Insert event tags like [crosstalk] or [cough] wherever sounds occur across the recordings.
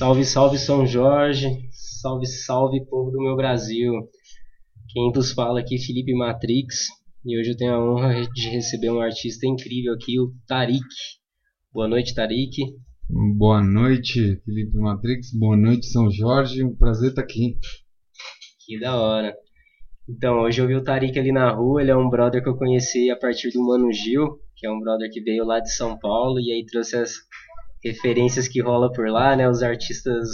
Salve, salve São Jorge, salve, salve povo do meu Brasil. Quem vos fala aqui é Felipe Matrix e hoje eu tenho a honra de receber um artista incrível aqui, o Tarik. Boa noite, Tarik. Boa noite, Felipe Matrix. Boa noite, São Jorge. Um prazer estar aqui. Que da hora. Então, hoje eu vi o Tarik ali na rua. Ele é um brother que eu conheci a partir do Mano Gil, que é um brother que veio lá de São Paulo e aí trouxe as referências que rola por lá, né? Os artistas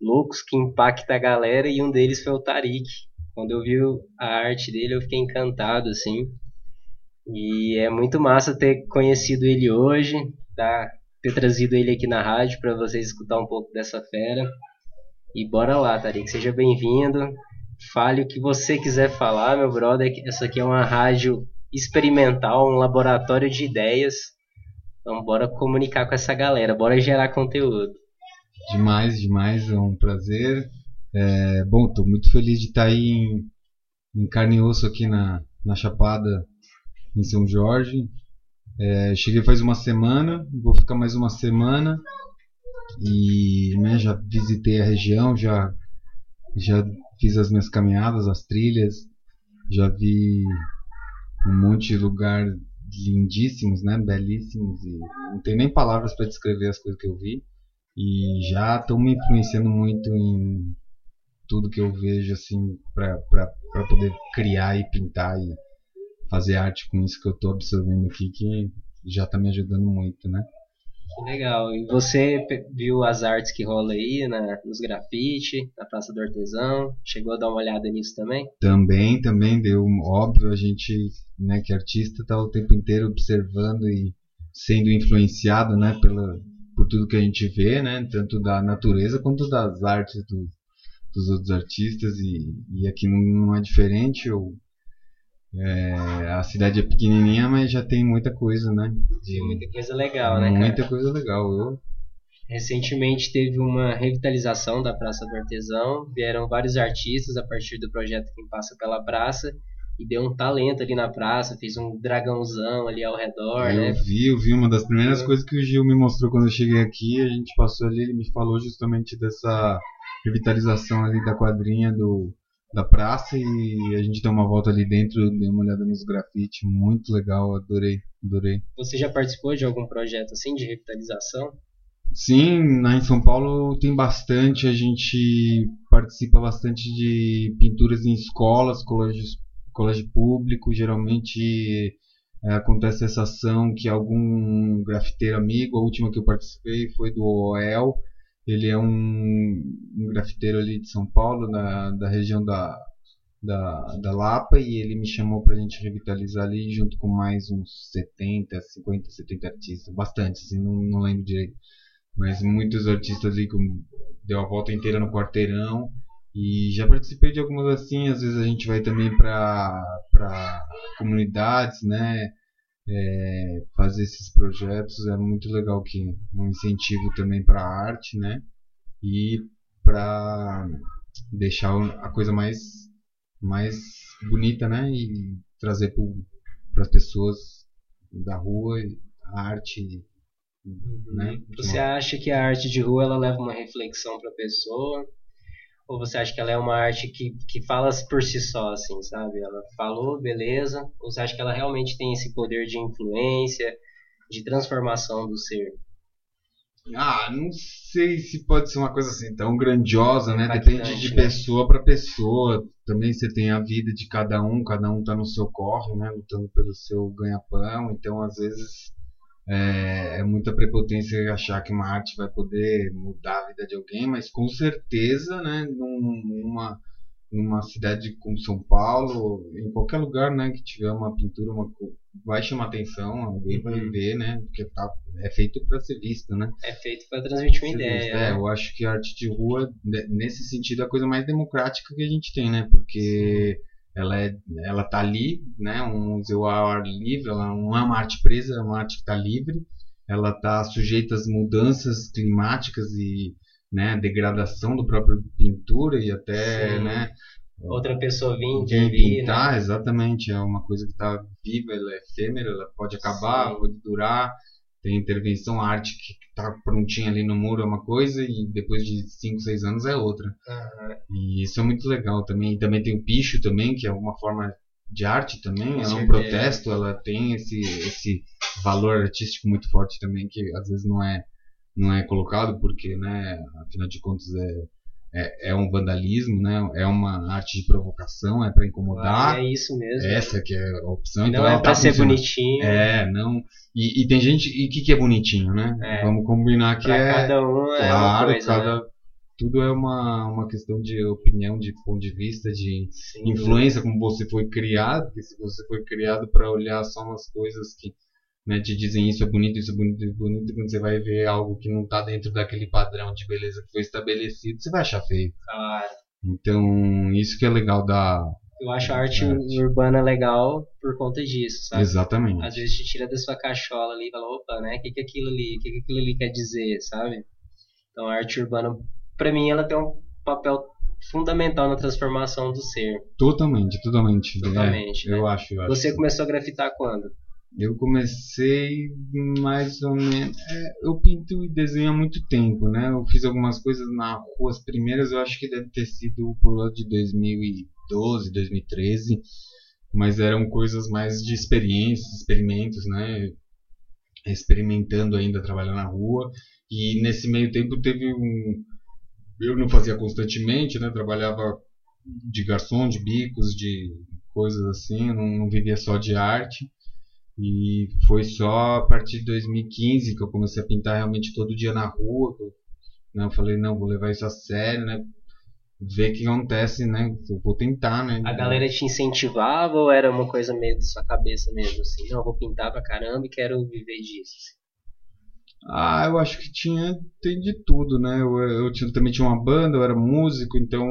loucos que impactam a galera e um deles foi o Tarik. Quando eu vi a arte dele, eu fiquei encantado, assim. E é muito massa ter conhecido ele hoje, tá? ter trazido ele aqui na rádio para vocês escutar um pouco dessa fera. E bora lá, Tarik, seja bem-vindo. Fale o que você quiser falar, meu brother. Essa aqui é uma rádio experimental, um laboratório de ideias. Então bora comunicar com essa galera, bora gerar conteúdo. Demais, demais, é um prazer. É, bom, estou muito feliz de estar aí em, em, carne e osso aqui na, na Chapada, em São Jorge. É, cheguei faz uma semana, vou ficar mais uma semana e né, já visitei a região, já, já fiz as minhas caminhadas, as trilhas, já vi um monte de lugar lindíssimos, né, belíssimos e não tenho nem palavras para descrever as coisas que eu vi e já estão me influenciando muito em tudo que eu vejo assim para poder criar e pintar e fazer arte com isso que eu estou absorvendo aqui que já está me ajudando muito, né? Legal. E você viu as artes que rola aí na, nos grafite, na Praça do Artesão? Chegou a dar uma olhada nisso também? Também, também deu. Óbvio, a gente, né, que artista, está o tempo inteiro observando e sendo influenciado, né, pela, por tudo que a gente vê, né, tanto da natureza quanto das artes do, dos outros artistas. E, e aqui não, não é diferente. Eu, é, a cidade é pequenininha, mas já tem muita coisa, né? De, muita coisa legal, né, cara? Muita coisa legal. Eu... Recentemente teve uma revitalização da Praça do Artesão. Vieram vários artistas a partir do projeto Quem Passa Pela Praça. E deu um talento ali na praça, fez um dragãozão ali ao redor, eu né? Eu vi, eu vi. Uma das primeiras coisas que o Gil me mostrou quando eu cheguei aqui, a gente passou ali, ele me falou justamente dessa revitalização ali da quadrinha do da praça e a gente deu uma volta ali dentro, deu uma olhada nos grafites, muito legal, adorei, adorei. Você já participou de algum projeto assim de revitalização? Sim, lá em São Paulo tem bastante, a gente participa bastante de pinturas em escolas, colégios, colégio público, geralmente é, acontece essa ação que algum grafiteiro amigo, a última que eu participei foi do OEL, ele é um, um grafiteiro ali de São Paulo, da, da região da, da, da Lapa, e ele me chamou para a gente revitalizar ali junto com mais uns 70, 50, 70 artistas. Bastante, assim, não, não lembro direito. Mas muitos artistas ali que deu a volta inteira no quarteirão. E já participei de algumas assim, às vezes a gente vai também para comunidades, né? É, fazer esses projetos é muito legal que um incentivo também para a arte, né? E para deixar a coisa mais mais bonita, né? E trazer para as pessoas da rua a arte, né? Uhum. Você acha que a arte de rua ela leva uma reflexão para a pessoa? Ou você acha que ela é uma arte que, que fala por si só, assim, sabe? Ela falou, beleza. Ou você acha que ela realmente tem esse poder de influência, de transformação do ser? Ah, não sei se pode ser uma coisa assim tão grandiosa, né? Depende de né? pessoa para pessoa. Também você tem a vida de cada um, cada um tá no seu corre, né? Lutando pelo seu ganha-pão. Então, às vezes, é, é, muita prepotência achar que uma arte vai poder mudar a vida de alguém, mas com certeza, né, numa, numa cidade como São Paulo, em qualquer lugar, né, que tiver uma pintura, uma, vai chamar atenção, alguém vai uhum. ver, né, porque tá, é feito para ser visto, né. É feito para transmitir uma ideia. É, né? eu acho que a arte de rua, nesse sentido, é a coisa mais democrática que a gente tem, né, porque Sim ela é ela tá ali né um museu ao ar livre ela não é uma arte presa é uma arte que está livre ela está sujeita às mudanças climáticas e né degradação do próprio pintura e até Sim. né outra pessoa vir vir pintar né? exatamente é uma coisa que está viva ela é efêmera ela pode acabar Sim. pode durar tem intervenção arte que tá prontinha ali no muro é uma coisa e depois de 5, 6 anos é outra. Uhum. E isso é muito legal também. E também tem o picho também, que é uma forma de arte também, Com ela é um certeza. protesto, ela tem esse, esse valor artístico muito forte também, que às vezes não é, não é colocado, porque, né, afinal de contas é, é, é um vandalismo, né, é uma arte de provocação, é para incomodar, Ah, é isso mesmo. essa que é a opção. Não então é ela pra tá ser funcionando. bonitinho. É, não. E, e tem gente. E o que, que é bonitinho, né? É. Vamos combinar que pra é. cada um é uma claro, coisa, cada. né? Tudo é uma, uma questão de opinião, de ponto de vista, de Sim. influência, como você foi criado. Porque se você foi criado para olhar só umas coisas que né, te dizem isso é bonito, isso é bonito, isso é bonito, quando você vai ver algo que não está dentro daquele padrão de beleza que foi estabelecido, você vai achar feio. Claro. Então, isso que é legal da. Eu acho a arte Arte. urbana legal por conta disso, sabe? Exatamente. Às vezes te tira da sua cachola ali e fala, opa, né? O que, que é aquilo ali? O que, que aquilo ali quer dizer, sabe? Então a arte urbana, pra mim, ela tem um papel fundamental na transformação do ser. Totalmente, totalmente. Totalmente, É, né? Eu acho. Eu acho. Você começou a grafitar quando? Eu comecei mais ou menos. é, eu pinto e desenho há muito tempo, né? Eu fiz algumas coisas na rua, as primeiras eu acho que deve ter sido por lá de 2012, 2013, mas eram coisas mais de experiências, experimentos, né? Experimentando ainda trabalhar na rua. E nesse meio tempo teve um. Eu não fazia constantemente, né? Trabalhava de garçom, de bicos, de coisas assim, não vivia só de arte. E foi só a partir de 2015 que eu comecei a pintar realmente todo dia na rua. Eu, né, eu falei, não, vou levar isso a sério, né? Ver o que acontece, né? Eu vou tentar, né? A galera te incentivava ou era uma coisa meio da sua cabeça mesmo, assim? Não, eu vou pintar pra caramba e quero viver disso. assim. Ah, eu acho que tinha tem de tudo, né? Eu, eu tinha- também tinha uma banda, eu era músico, então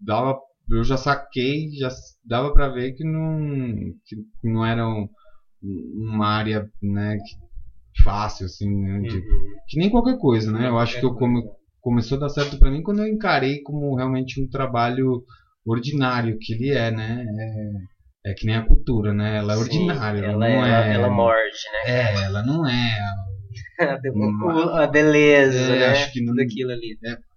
dava, eu já saquei, já dava pra ver que não, que não era um- uma área, né, fácil assim, né, de- Uhum. que nem qualquer coisa, né? Eu acho que eu come, começou a dar certo pra mim quando eu encarei como realmente um trabalho ordinário que ele é, né? É, é que nem a cultura, né? Ela é Sim, ordinária, ela, ela, não é. ela morde, né? É, ela não é [laughs] A a beleza, É, né? acho que não- Tudo aquilo ali.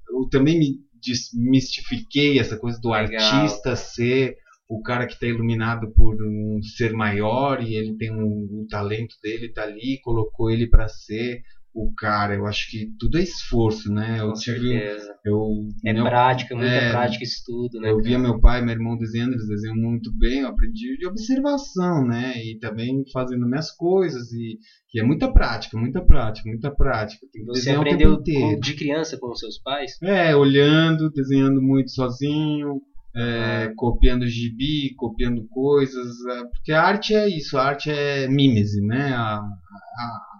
eu também me desmistifiquei essa coisa do Legal. artista ser o cara que está iluminado por um ser maior e ele tem um, o talento dele tá ali, colocou ele para ser o cara. Eu acho que tudo é esforço, né? Eu Com tive, certeza. eu, É meu- prática, muita é, prática estudo, né? eu via cara? meu pai e meu irmão desenhando, eles desenham muito bem, eu aprendi de observação, né? E também fazendo minhas coisas e, e é muita prática, muita prática, muita prática. Você aprendeu de criança com os seus pais? É, olhando, desenhando muito sozinho, é, copiando gibi, copiando coisas, é, porque a arte é isso, a arte é mímese, né? A- a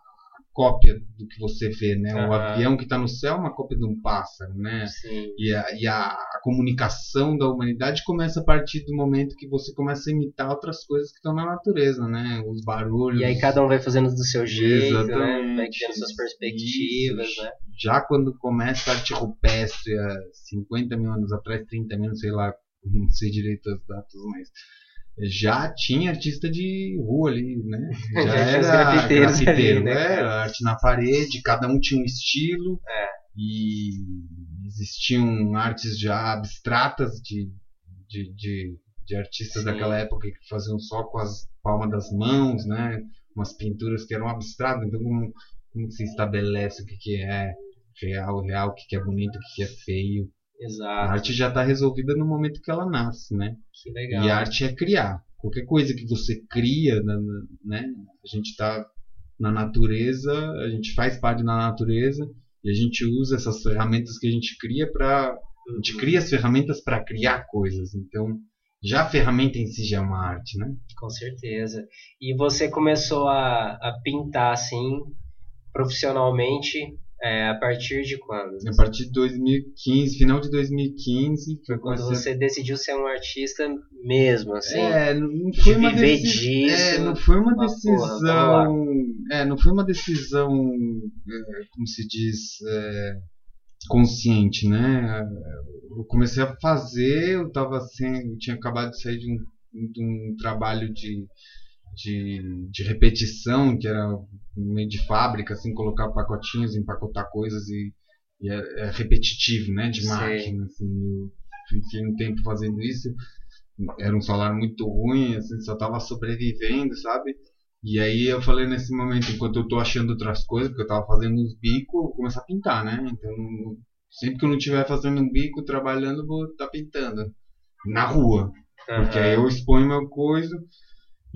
cópia do que você vê, né? O Aham. avião que está no céu é uma cópia de um pássaro, né? Sim. E, a, e a, a comunicação da humanidade começa a partir do momento que você começa a imitar outras coisas que estão na natureza, né? Os barulhos. E aí cada um vai fazendo do seu jeito, né? Exatamente. Vai criando suas perspectivas, Isso. né? já quando começa a arte rupestre, há 50 mil anos atrás, 30 mil, não sei lá, [laughs] não sei direito as datas, mas já tinha artista de rua ali, né? [laughs] Já, Já era grafiteiro, né, era arte na parede, cada um tinha um estilo É. e existiam artes já abstratas de, de, de, de artistas Sim. daquela época que faziam só com as palmas das mãos, né? Umas pinturas que eram abstratas, então como, como se estabelece o que, que é real, real, o que, que é bonito, o que, que é feio. A Exato. arte já está resolvida no momento que ela nasce, né? Que legal. E a arte é criar. Qualquer coisa que você cria, né? A gente está na natureza, a gente faz parte da natureza e a gente usa essas ferramentas que a gente cria para a gente cria as ferramentas para criar coisas. Então, já a ferramenta em si já é uma arte, né? Com certeza. E você começou a, a pintar assim profissionalmente é, a partir de quando? A partir de 2015, final de 2015, foi Quando você decidiu ser um artista mesmo, assim? É, não foi uma viver decisão. É, não foi uma uma porra, decisão. é, não foi uma decisão, é, como se diz, é, consciente, né? Eu comecei a fazer, eu tava sem, eu tinha acabado de sair de um, de um trabalho de, de, de repetição, que era meio de fábrica, assim, colocar pacotinhos, empacotar coisas e, e é, é, repetitivo, né, de máquina, assim, eu fiquei um tempo fazendo isso, era um salário muito ruim, assim, só tava sobrevivendo, sabe? E aí eu falei nesse momento, enquanto eu tô achando outras coisas, porque eu tava fazendo uns bicos, vou começar a pintar, né? Então, sempre que eu não estiver fazendo um bico, trabalhando, vou estar tá pintando. Na rua. Uhum. Porque aí eu exponho meu coisa.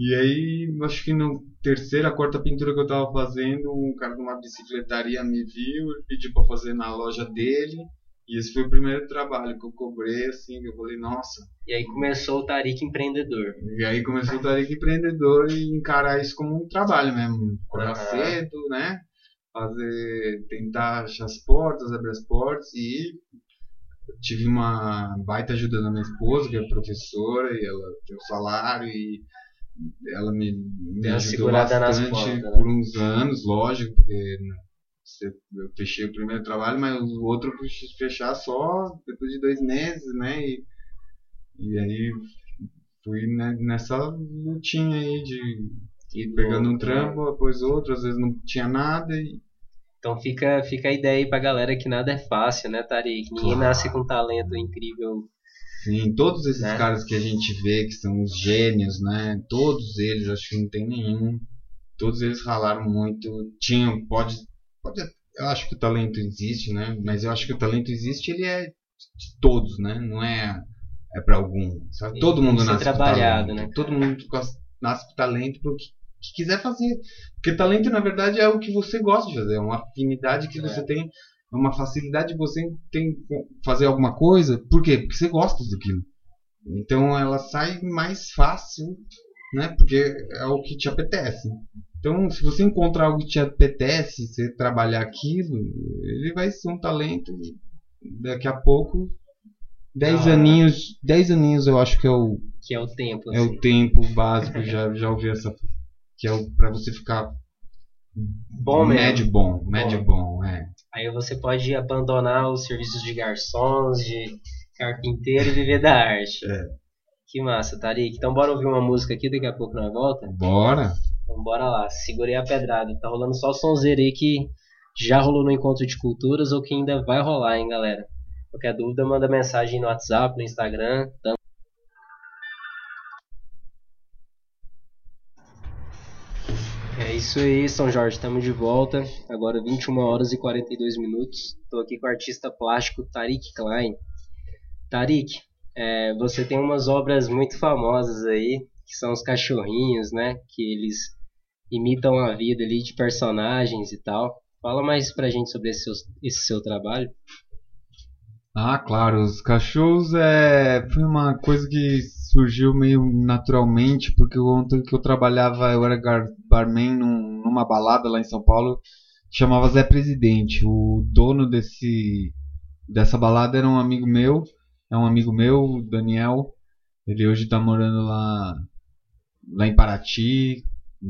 E aí, acho que na terceira, quarta pintura que eu tava fazendo, um cara de uma bicicletaria me viu, pediu para fazer na loja dele. E esse foi o primeiro trabalho que eu cobrei, assim, que eu falei, nossa. E aí começou o Tarik empreendedor. E aí começou o Tarik empreendedor e encarar isso como um trabalho mesmo. Acordar uhum. cedo, né? Fazer, tentar achar as portas, abrir as portas e tive uma baita ajuda da minha esposa, que é professora, e ela tem o salário e ela me, me ajudou bastante portas, né? por uns anos, lógico, porque eu fechei o primeiro trabalho, mas o outro eu quis fechar só depois de dois meses, né? E, e aí fui nessa lutinha aí de ir pegando um trampo, depois outro, às vezes não tinha nada e então fica, fica a ideia aí pra galera que nada é fácil, né, Tarik? Ninguém claro. nasce com talento incrível. Sim, todos esses né? caras que a gente vê que são os gênios, né? Todos eles, acho que não tem nenhum. Todos eles ralaram muito. Tinham, pode, pode. Eu acho que o talento existe, né? Mas eu acho que o talento existe, ele é de todos, né? Não é é para algum. Sabe? Todo mundo nasce com talento. Né? Todo mundo nasce com talento porque que quiser fazer. Porque talento, na verdade, é o que você gosta de fazer, é uma afinidade que é. você tem, uma facilidade que você tem fazer alguma coisa. Por quê? Porque você gosta daquilo. Então ela sai mais fácil, né? Porque é o que te apetece. Então, se você encontrar algo que te apetece, você trabalhar aquilo, ele vai ser um talento e daqui a pouco 10 ah, aninhos, 10 aninhos eu acho que é o que é o tempo. É assim. o tempo básico, já já ouvi essa que é para você ficar bom médio mesmo. bom, médio bom. bom, é. Aí você pode abandonar os serviços de garçons, de carpinteiro e viver da arte. É. Que massa, Tarik. Então bora ouvir uma música aqui, daqui a pouco nós volta? Bora. Então bora lá, segurei a pedrada. Tá rolando só o sonzeiro aí que já rolou no Encontro de Culturas ou que ainda vai rolar, hein, galera. Qualquer dúvida, manda mensagem no WhatsApp, no Instagram. Isso aí, São Jorge, estamos de volta. Agora 21 horas e 42 minutos. Estou aqui com o artista plástico Tarik Klein. Tarik, é, você tem umas obras muito famosas aí, que são os cachorrinhos, né? Que eles imitam a vida ali de personagens e tal. Fala mais pra gente sobre esse seu, esse seu trabalho. Ah, claro, os cachorros é, foi uma coisa que surgiu meio naturalmente, porque ontem que eu trabalhava, eu era barman num, numa balada lá em São Paulo, chamava Zé Presidente. O dono desse dessa balada era um amigo meu, é um amigo meu, Daniel. Ele hoje está morando lá lá em Paraty,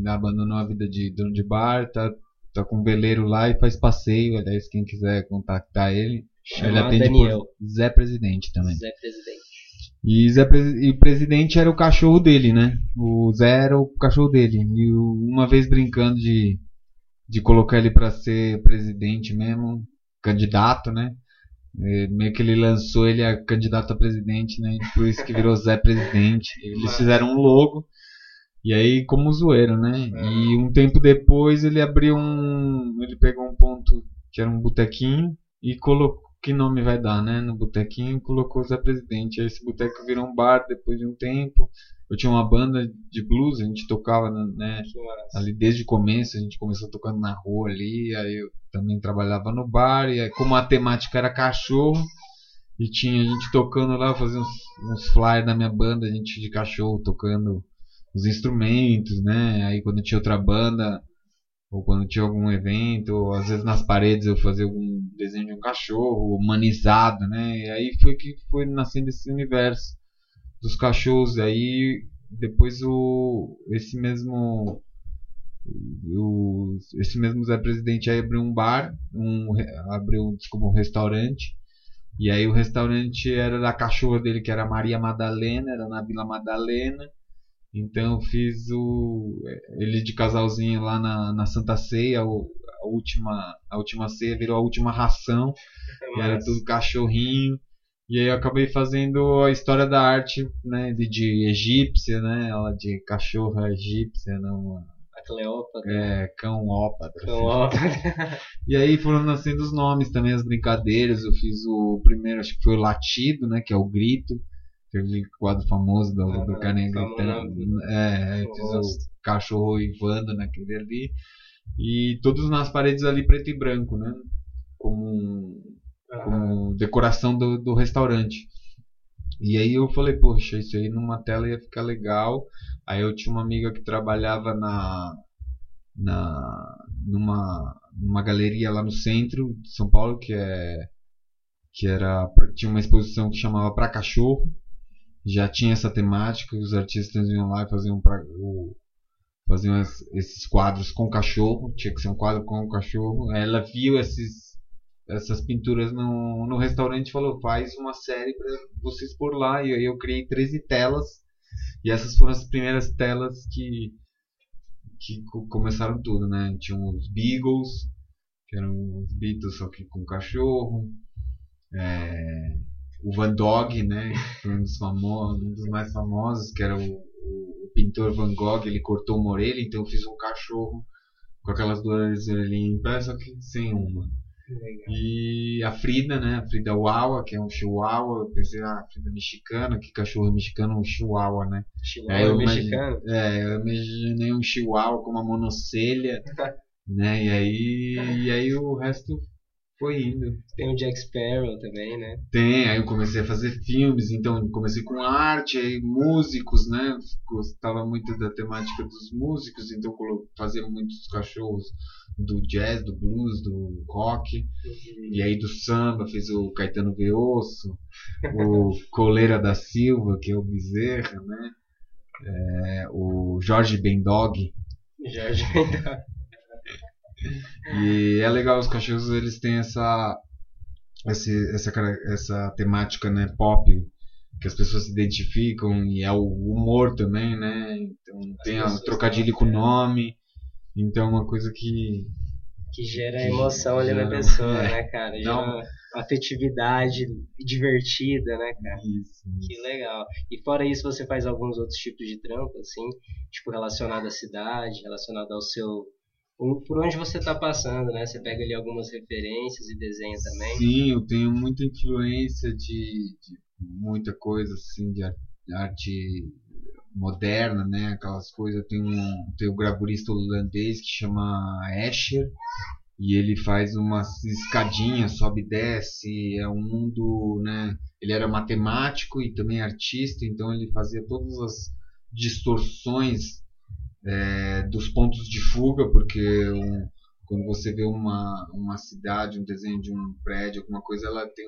abandonou a vida de dono de bar, tá, tá com um veleiro lá e faz passeio. Aliás, quem quiser contactar ele, ele atende Daniel. por Zé Presidente também. Zé Presidente. E, Zé, e presidente era o cachorro dele, né? O Zé era o cachorro dele. E uma vez brincando de, de colocar ele para ser presidente mesmo, candidato, né? É, meio que ele lançou ele a candidato a presidente, né? Por isso que virou Zé Presidente. [laughs] Eles fizeram um logo. E aí, como zoeiro, né? E um tempo depois ele abriu um. Ele pegou um ponto que era um botequinho e colocou que nome vai dar, né? No botequinho colocou Zé Presidente. Aí esse boteco virou um bar depois de um tempo. Eu tinha uma banda de blues, a gente tocava, né? Ali desde o começo, a gente começou tocando na rua ali. Aí eu também trabalhava no bar. E aí, como a temática era cachorro, e tinha a gente tocando lá, fazia uns, uns flyers da minha banda, a gente de cachorro tocando os instrumentos, né? Aí quando tinha outra banda, ou quando tinha algum evento, ou às vezes nas paredes eu fazia algum desenho de um cachorro humanizado, né? E aí foi que foi nascendo esse universo dos cachorros. Aí depois o esse mesmo o, esse mesmo Zé Presidente aí abriu um bar, um abriu desculpa, um restaurante. E aí o restaurante era da cachorra dele, que era Maria Madalena, era na Vila Madalena. Então eu fiz o ele de casalzinho lá na, na Santa Ceia, o, a última a última ceia virou a última ração, era tudo cachorrinho. E aí eu acabei fazendo a história da arte, né, de, de egípcia, né, ela de cachorra egípcia, não a Cleópatra. É, cão ópatra. Cão ópatra. [laughs] e aí foram nascendo os nomes também, as brincadeiras. Eu fiz o primeiro, acho que foi o latido, né, que é o grito. Aquele quadro famoso do, ah, do Karen gritando. É, eu fiz o cachorro ivando naquele ali. E todos nas paredes ali preto e branco, né? Como, como decoração do, do restaurante. E aí eu falei, poxa, isso aí numa tela ia ficar legal. Aí eu tinha uma amiga que trabalhava na, na numa, numa galeria lá no centro de São Paulo que é que era tinha uma exposição que chamava Pra Cachorro já tinha essa temática, os artistas iam lá e faziam, pra, o, faziam as, esses quadros com cachorro, tinha que ser um quadro com cachorro. Ela viu esses, essas pinturas no, no restaurante e falou: faz uma série para vocês por lá. E aí eu criei 13 telas, e essas foram as primeiras telas que, que começaram tudo, né? Tinham os Beagles, que eram os Beatles só que com cachorro. É, o Van Gogh, né? Foi um dos, famosos, um dos mais famosos, que era o, o, pintor Van Gogh, ele cortou uma orelha, então eu fiz um cachorro com aquelas duas orelhinhas em pé, só que sem uma. Legal. E a Frida, né? A Frida Wawa, que é um chihuahua. Eu pensei, ah, Frida mexicana, que cachorro mexicano, um chihuahua, né? Chihuahua eu mexicano? É, eu imaginei um chihuahua com uma monocelha, [laughs] né? E aí, e aí o resto foi indo. Tem o Jack Sparrow também, né? Tem, aí eu comecei a fazer filmes, então comecei com arte, aí músicos, né? Gostava muito da temática dos músicos, então fazia muitos cachorros do jazz, do blues, do rock, uhum. e aí do samba, fiz o Caetano Veosso, o [laughs] Coleira da Silva, que é o Bezerra, né? É, o Jorge Bendog. Jorge Bendog. E é legal, os cachorros eles têm essa, essa, essa, essa temática né, pop que as pessoas se identificam e é o humor também, né? Então as tem o trocadilho com o nome. Então é uma coisa que. Que gera que emoção ali na pessoa, [laughs] é, né, cara? Gera não, uma afetividade divertida, né, cara? Isso, isso. Que legal. E fora isso, você faz alguns outros tipos de trampo, assim, tipo relacionado à cidade, relacionado ao seu por onde você está passando, né? Você pega ali algumas referências e desenha também. Sim, eu tenho muita influência de, de muita coisa assim de arte moderna, né? Aquelas coisas. Tem um tem um gravurista holandês que chama Escher e ele faz umas escadinhas, sobe e desce. É um mundo, né? Ele era matemático e também artista, então ele fazia todas as distorções é, dos pontos de fuga, porque um, quando você vê uma, uma cidade, um desenho de um prédio, alguma coisa, ela tem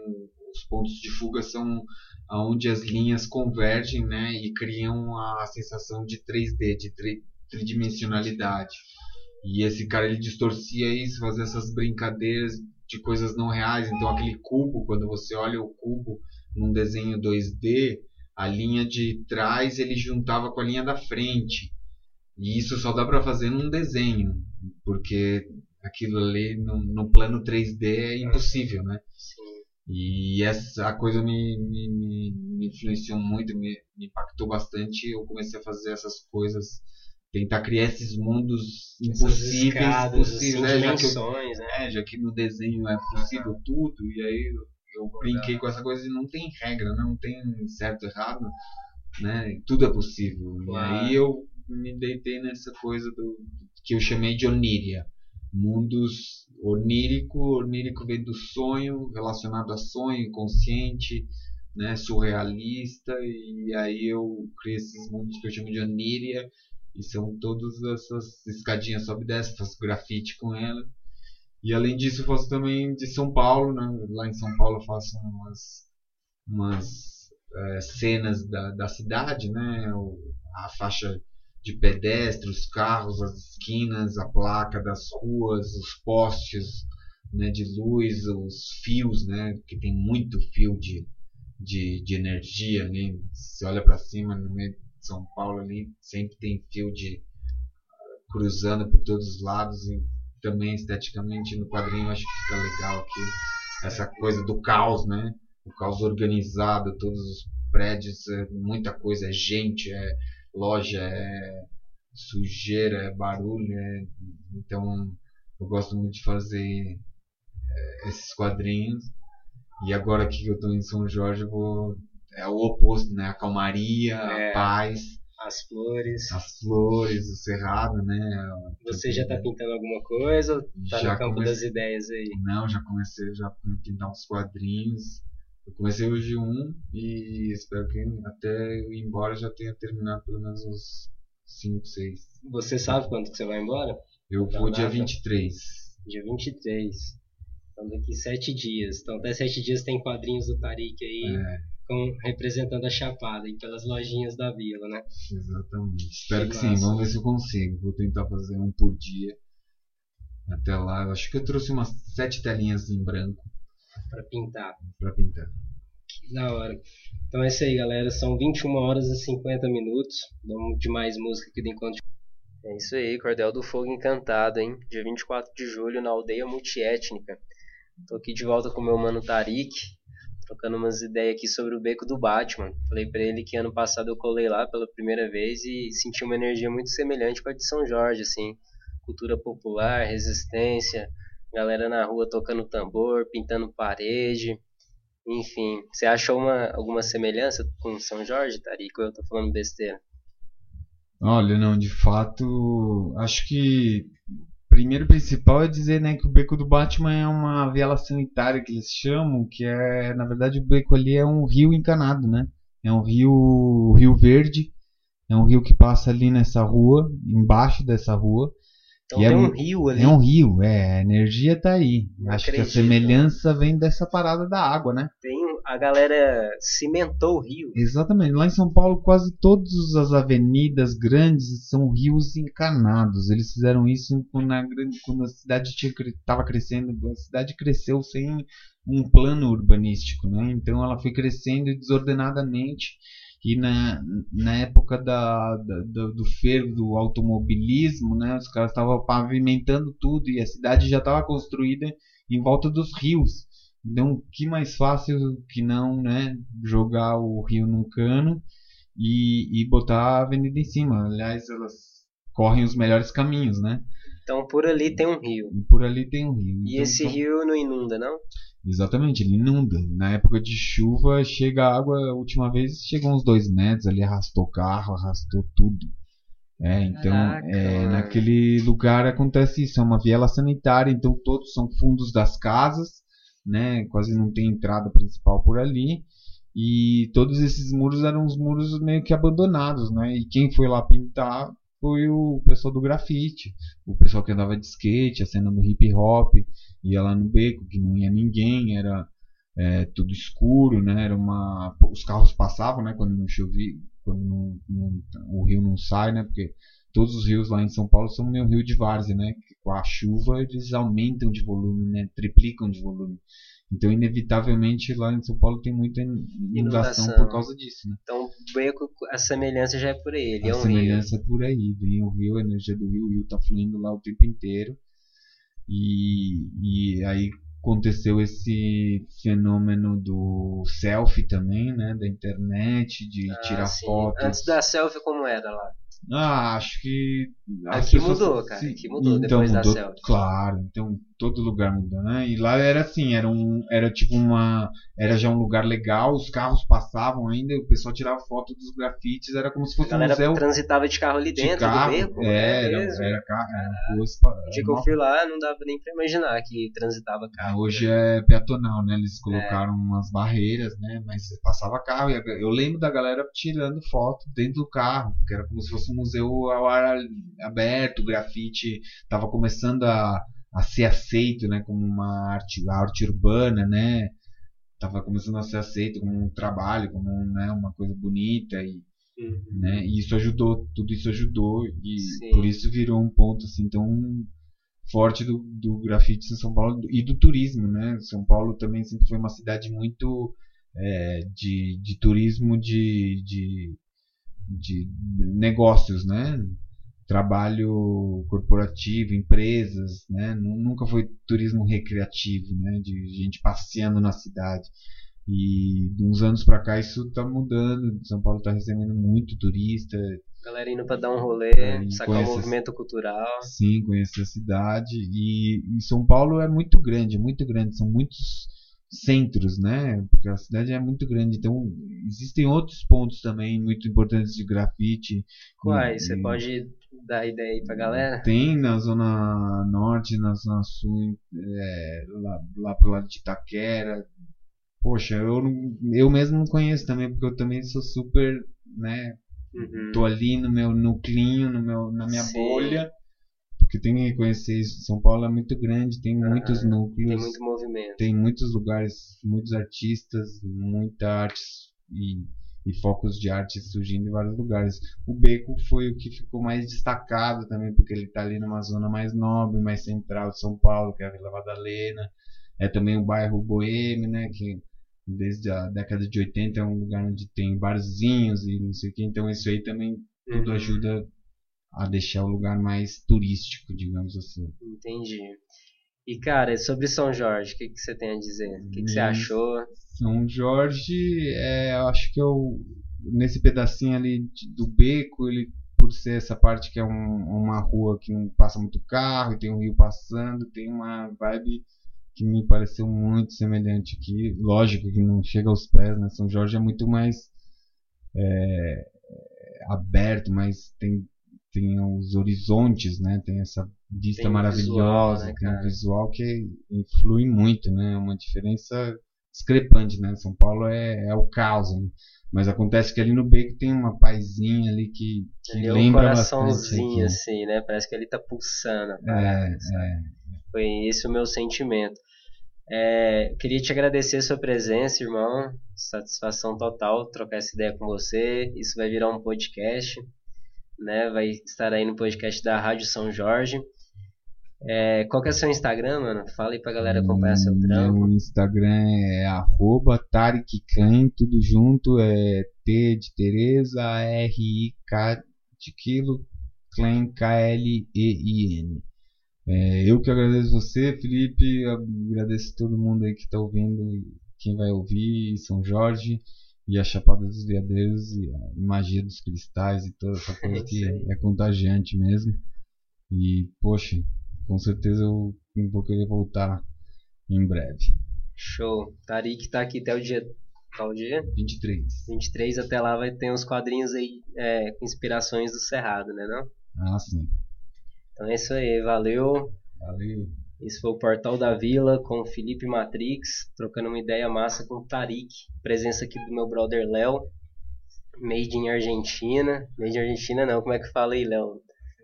os pontos de fuga são aonde as linhas convergem, né, e criam a sensação de 3D, de tri, tridimensionalidade. E esse cara ele distorcia isso, fazia essas brincadeiras de coisas não reais. Então aquele cubo, quando você olha o cubo num desenho 2D, a linha de trás ele juntava com a linha da frente. E isso só dá para fazer num desenho, porque aquilo ali no, no plano 3D é impossível, né? Sim. E essa coisa me, me, me influenciou muito, me, me, impactou bastante. Eu comecei a fazer essas coisas, tentar criar esses mundos impossíveis, escadas, possíveis, né? Já que, eu, né? É, já que no desenho é possível tudo, e aí eu, eu brinquei com essa coisa e não tem regra, né? não tem certo errado, né? Tudo é possível. Claro. E aí eu me deitei nessa coisa do que eu chamei de oníria. Mundos onírico, onírico vem do sonho, relacionado a sonho, inconsciente, né, surrealista, e aí eu criei esses mundos que eu chamo de oníria, e são todas essas escadinhas sobe desce, faço grafite com ela. E além disso, faço também de São Paulo, né? lá em São Paulo faço umas, umas é, cenas da, da cidade, né? a faixa de pedestres, carros, as esquinas, a placa das ruas, os postes né, de luz, os fios, né, que tem muito fio de, de, de energia ali. Você olha para cima, São Paulo ali sempre tem fio de cruzando por todos os lados e também esteticamente no quadrinho acho que fica legal aqui essa coisa do caos, né? O caos organizado, todos os prédios, é muita coisa, é gente, é loja, é sujeira, é barulho, é... então eu gosto muito de fazer é, esses quadrinhos. E agora que eu estou em São Jorge, vou é o oposto, né? A calmaria, é, a paz. As flores. As flores, o cerrado, né? Você já está pintando alguma coisa ou tá já no campo das ideias aí? Não, já comecei já a pintar uns quadrinhos. Eu comecei hoje um e espero que até eu ir embora já tenha terminado pelo menos uns 5, 6. Você sabe quando que você vai embora? Eu vou dia 23. Dia 23. Então daqui 7 dias. Então até 7 dias tem quadrinhos do Tarik aí. É com, representando a Chapada e pelas lojinhas da vila, né? Exatamente. Espero que, que sim, vamos ver se eu consigo. Vou tentar fazer um por dia. Até lá, eu acho que eu trouxe umas sete telinhas em branco. Para pintar. Para pintar. Que da hora. Então é isso aí, galera. São 21 horas e 50 minutos. Vamos de mais música aqui do Encontro. É isso aí, Cordel do Fogo Encantado, hein? Dia 24 de julho na aldeia multiétnica. Tô aqui de volta com meu mano Tarik trocando umas ideias aqui sobre o beco do Batman. Falei para ele que ano passado eu colei lá pela primeira vez e senti uma energia muito semelhante com a de São Jorge, assim, cultura popular, resistência, galera na rua tocando tambor, pintando parede, enfim. Você achou uma, alguma semelhança com São Jorge, Tarico? Eu tô falando besteira. Olha, não, de fato, acho que primeiro principal é dizer né, que o beco do Batman é uma viela sanitária que eles chamam, que é, na verdade, o beco ali é um rio encanado, né? É um rio, rio verde, é um rio que passa ali nessa rua, embaixo dessa rua. Então e é tem é, um rio ali. É um rio, é, a energia tá aí. Acho acredito. que a semelhança vem dessa parada da água, né? Tem a galera cimentou o rio. Exatamente. Lá em São Paulo, quase todas as avenidas grandes são rios encanados. Eles fizeram isso quando a, quando a cidade estava crescendo. A cidade cresceu sem um plano urbanístico, né? Então ela foi crescendo desordenadamente. E na, na época da, da do, do fervo do automobilismo, né, os caras estavam pavimentando tudo e a cidade já estava construída em volta dos rios. Então, que mais fácil que não, né, jogar o rio num cano e, e botar a avenida em cima. Aliás, elas correm os melhores caminhos, né? Então, por ali tem um rio. Por ali tem um rio. E então, esse então... rio não inunda, não? Exatamente, ele inunda. Na época de chuva, chega a água, a última vez chegou uns dois metros, ali arrastou carro, arrastou tudo. É, então, Caraca, é, naquele lugar acontece isso, é uma viela sanitária, então todos são fundos das casas, né? Quase não tem entrada principal por ali. E todos esses muros eram os muros meio que abandonados, né? E quem foi lá pintar foi o pessoal do grafite, o pessoal que andava de skate, a cena do hip hop, ia lá no beco que não ia ninguém, era é, tudo escuro, né? Era uma, os carros passavam, né? Quando não chovia, quando não, não, o rio não sai, né? Porque todos os rios lá em São Paulo são meio rio de várzea, né? Com a chuva eles aumentam de volume, né? Triplicam de volume. Então, inevitavelmente, lá em São Paulo tem muita inundação, inundação. por causa disso, né? Então, a semelhança já é por aí, ele a é um semelhança rio. é por aí, vem o rio, a energia do rio, o rio tá fluindo lá o tempo inteiro. E, e aí aconteceu esse fenômeno do selfie também, né? Da internet, de ah, tirar sim. fotos. Antes da selfie, como era lá? Ah, acho que. Aqui pessoas... mudou, cara. Aqui mudou então, depois mudou, da selfie. Claro, então todo lugar mudou, né? E lá era assim, era um. Era tipo uma. Era já um lugar legal, os carros passavam ainda, o pessoal tirava foto dos grafites, era como se fosse um museu. transitava de carro ali dentro de carro, do beco. É, né? era, era, era carro. Era ruas, o dia que eu fui lá, não dava nem pra imaginar que transitava carro. Hoje é peatonal, né? Eles colocaram é. umas barreiras, né? Mas passava carro. Eu lembro da galera tirando foto dentro do carro, porque era como se fosse um museu ao ar aberto, o grafite estava começando a, a ser aceito, né, como uma arte, arte urbana, né, estava começando a ser aceito como um trabalho, como né, uma coisa bonita e uhum. né, e isso ajudou, tudo isso ajudou e Sim. por isso virou um ponto assim tão forte do, do grafite em São Paulo e do turismo, né? São Paulo também sempre foi uma cidade muito é, de, de turismo de, de de negócios, né? Trabalho corporativo, empresas, né? Nunca foi turismo recreativo, né? De gente passeando na cidade. E de uns anos para cá isso está mudando. São Paulo está recebendo muito turista. Galera indo para dar um rolê, é, sacar um movimento cultural. Sim, conhecer a cidade. E, e São Paulo é muito grande, muito grande. São muitos centros, né? Porque a cidade é muito grande. Então existem outros pontos também muito importantes de grafite. Quais? Você pode dar ideia aí pra galera? Tem na zona norte, na zona sul, é, lá, lá pro lado de Itaquera, Poxa, eu, eu mesmo não conheço também, porque eu também sou super, né? Uhum. Tô ali no meu nuclinho, no meu, na minha Sim. bolha. Porque tem que reconhecer isso. São Paulo é muito grande, tem uhum. muitos núcleos. Tem muito movimento. Tem muitos lugares, muitos artistas, muita arte e, e focos de arte surgindo em vários lugares. O Beco foi o que ficou mais destacado também, porque ele está ali numa zona mais nobre, mais central de São Paulo, que é a Vila Madalena. É também o bairro boêmio, né? Que desde a década de 80 é um lugar onde tem barzinhos e não sei o que, então isso aí também tudo uhum. ajuda a deixar o lugar mais turístico, digamos assim. Entendi. E cara, sobre São Jorge, o que, que você tem a dizer? O que, que você achou? São Jorge, é, eu acho que eu nesse pedacinho ali do beco, ele por ser essa parte que é um, uma rua que não passa muito carro, e tem um rio passando, tem uma vibe que me pareceu muito semelhante aqui. Lógico que não chega aos pés, né? São Jorge é muito mais é, aberto, mas tem, tem os horizontes, né? Tem essa vista tem maravilhosa, visual, né, tem um visual que influi muito, né? É uma diferença discrepante, né? São Paulo é, é o caos, né? Mas acontece que ali no Beco tem uma paizinha ali que, que ali lembra é um coraçãozinho assim, né? Parece que ele tá pulsando. É, é. Foi esse o meu sentimento. É, queria te agradecer a sua presença, irmão. Satisfação total trocar essa ideia com você. Isso vai virar um podcast, né? Vai estar aí no podcast da Rádio São Jorge. É, qual que é o seu Instagram, mano? Fala aí pra galera acompanhar seu trampo. Meu Instagram é arroba tudo junto, é T de Tereza, R-I-K de quilo, Klein, K-L-E-I-N. É, eu que agradeço você, Felipe, agradeço todo mundo aí que está ouvindo, quem vai ouvir, São Jorge e a Chapada dos Veadeiros e a magia dos cristais e toda essa [laughs] coisa é que é contagiante mesmo. E, poxa, com certeza eu vou querer voltar em breve. Show. Tarik tá aqui até o dia. Qual dia? 23. 23, até lá vai ter uns quadrinhos aí é, com inspirações do Cerrado, né não? Ah, sim. Então é isso aí, valeu. Valeu. Esse foi o Portal da Vila com o Felipe Matrix, trocando uma ideia massa com o Tarik. Presença aqui do meu brother Léo, made in Argentina. Made in Argentina não, como é que fala aí, Léo?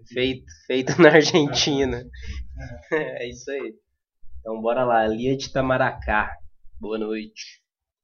Feito, feito [laughs] na Argentina. é isso aí. Então bora lá, Lia de Tamaracá. Boa noite.